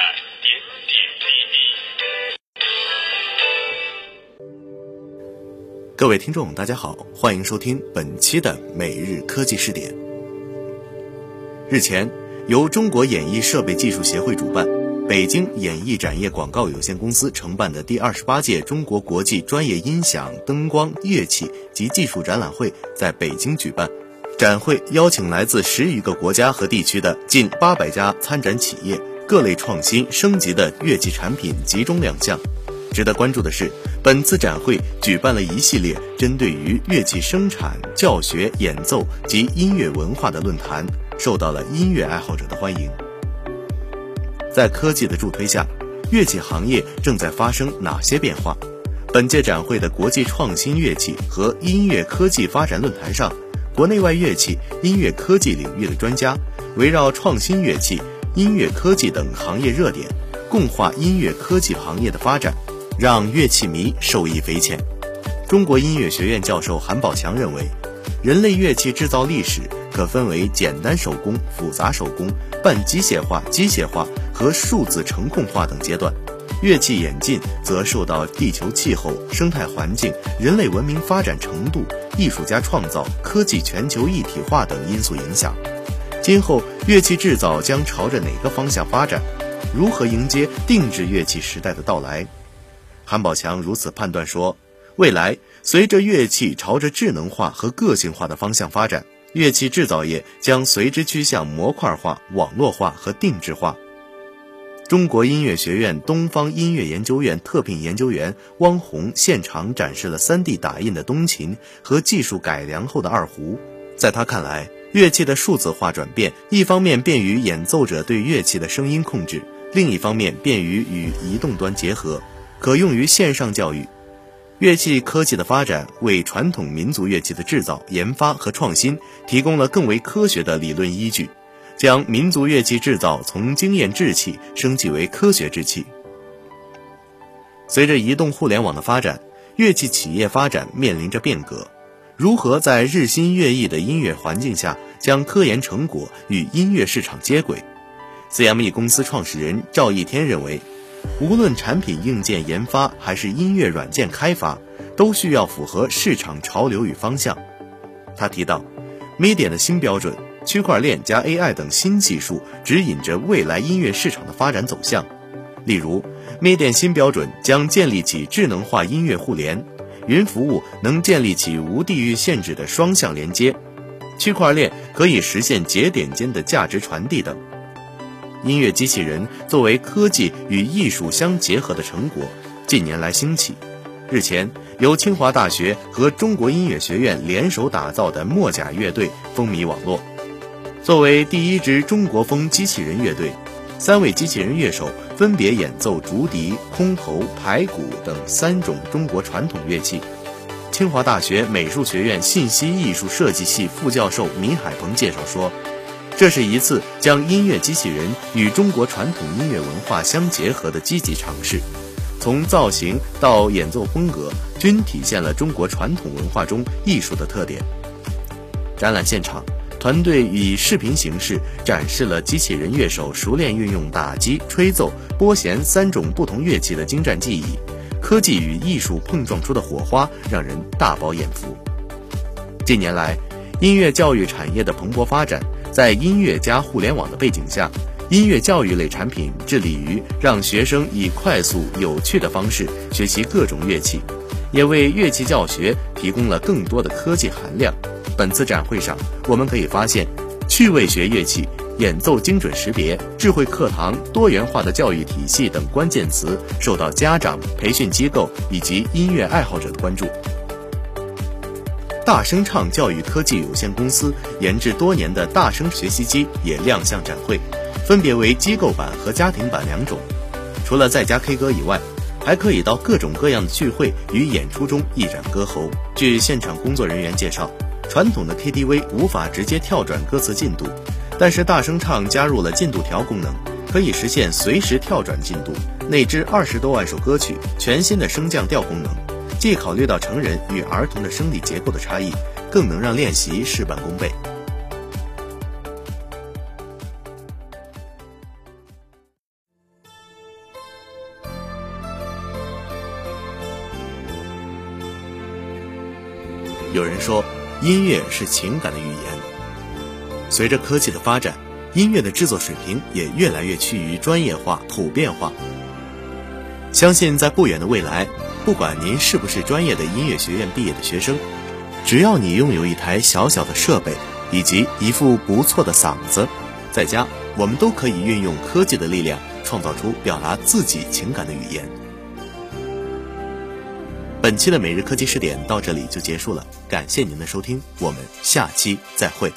点点滴滴各位听众大家好欢迎收听本期的每日科技试点。日前由中国演艺设备技术协会主办北京演艺展业广告有限公司承办的第二十八届中国国际专业音响灯光乐器及技术展览会在北京举办。展会邀请来自十余个国家和地区的近八百家参展企业。各类创新升级的乐器产品集中亮相。值得关注的是，本次展会举办了一系列针对于乐器生产、教学、演奏及音乐文化的论坛，受到了音乐爱好者的欢迎。在科技的助推下，乐器行业正在发生哪些变化？本届展会的国际创新乐器和音乐科技发展论坛上，国内外乐器、音乐科技领域的专家围绕创新乐器、音乐科技等行业热点，共话音乐科技行业的发展。让乐器迷受益匪浅。中国音乐学院教授韩宝强认为，人类乐器制造历史可分为简单手工、复杂手工、半机械化、机械化和数字程控化等阶段。乐器演进则受到地球气候、生态环境、人类文明发展程度、艺术家创造、科技全球一体化等因素影响。今后乐器制造将朝着哪个方向发展？如何迎接定制乐器时代的到来？韩宝强如此判断说：“未来随着乐器朝着智能化和个性化的方向发展，乐器制造业将随之趋向模块化、网络化和定制化。”中国音乐学院东方音乐研究院特聘研究员汪红现场展示了 3D 打印的东琴和技术改良后的二胡。在他看来，乐器的数字化转变，一方面便于演奏者对乐器的声音控制，另一方面便于与移动端结合。可用于线上教育，乐器科技的发展为传统民族乐器的制造、研发和创新提供了更为科学的理论依据，将民族乐器制造从经验制器升级为科学制器。随着移动互联网的发展，乐器企业发展面临着变革，如何在日新月异的音乐环境下将科研成果与音乐市场接轨？CME 公司创始人赵一天认为。无论产品硬件研发还是音乐软件开发，都需要符合市场潮流与方向。他提到，MIDI 的新标准、区块链加 AI 等新技术指引着未来音乐市场的发展走向。例如，MIDI 新标准将建立起智能化音乐互联，云服务能建立起无地域限制的双向连接，区块链可以实现节点间的价值传递等。音乐机器人作为科技与艺术相结合的成果，近年来兴起。日前，由清华大学和中国音乐学院联手打造的墨甲乐队风靡网络。作为第一支中国风机器人乐队，三位机器人乐手分别演奏竹笛、箜篌、排鼓等三种中国传统乐器。清华大学美术学院信息艺术设计系副教授闵海鹏介绍说。这是一次将音乐机器人与中国传统音乐文化相结合的积极尝试，从造型到演奏风格，均体现了中国传统文化中艺术的特点。展览现场，团队以视频形式展示了机器人乐手熟练运用打击、吹奏、拨弦三种不同乐器的精湛技艺，科技与艺术碰撞出的火花让人大饱眼福。近年来，音乐教育产业的蓬勃发展。在音乐加互联网的背景下，音乐教育类产品致力于让学生以快速有趣的方式学习各种乐器，也为乐器教学提供了更多的科技含量。本次展会上，我们可以发现，趣味学乐器、演奏精准识别、智慧课堂、多元化的教育体系等关键词受到家长、培训机构以及音乐爱好者的关注。大声唱教育科技有限公司研制多年的大声学习机也亮相展会，分别为机构版和家庭版两种。除了在家 K 歌以外，还可以到各种各样的聚会与演出中一展歌喉。据现场工作人员介绍，传统的 KTV 无法直接跳转歌词进度，但是大声唱加入了进度条功能，可以实现随时跳转进度。内置二十多万首歌曲，全新的升降调功能。既考虑到成人与儿童的生理结构的差异，更能让练习事半功倍。有人说，音乐是情感的语言。随着科技的发展，音乐的制作水平也越来越趋于专业化、普遍化。相信在不远的未来，不管您是不是专业的音乐学院毕业的学生，只要你拥有一台小小的设备以及一副不错的嗓子，在家我们都可以运用科技的力量，创造出表达自己情感的语言。本期的每日科技视点到这里就结束了，感谢您的收听，我们下期再会。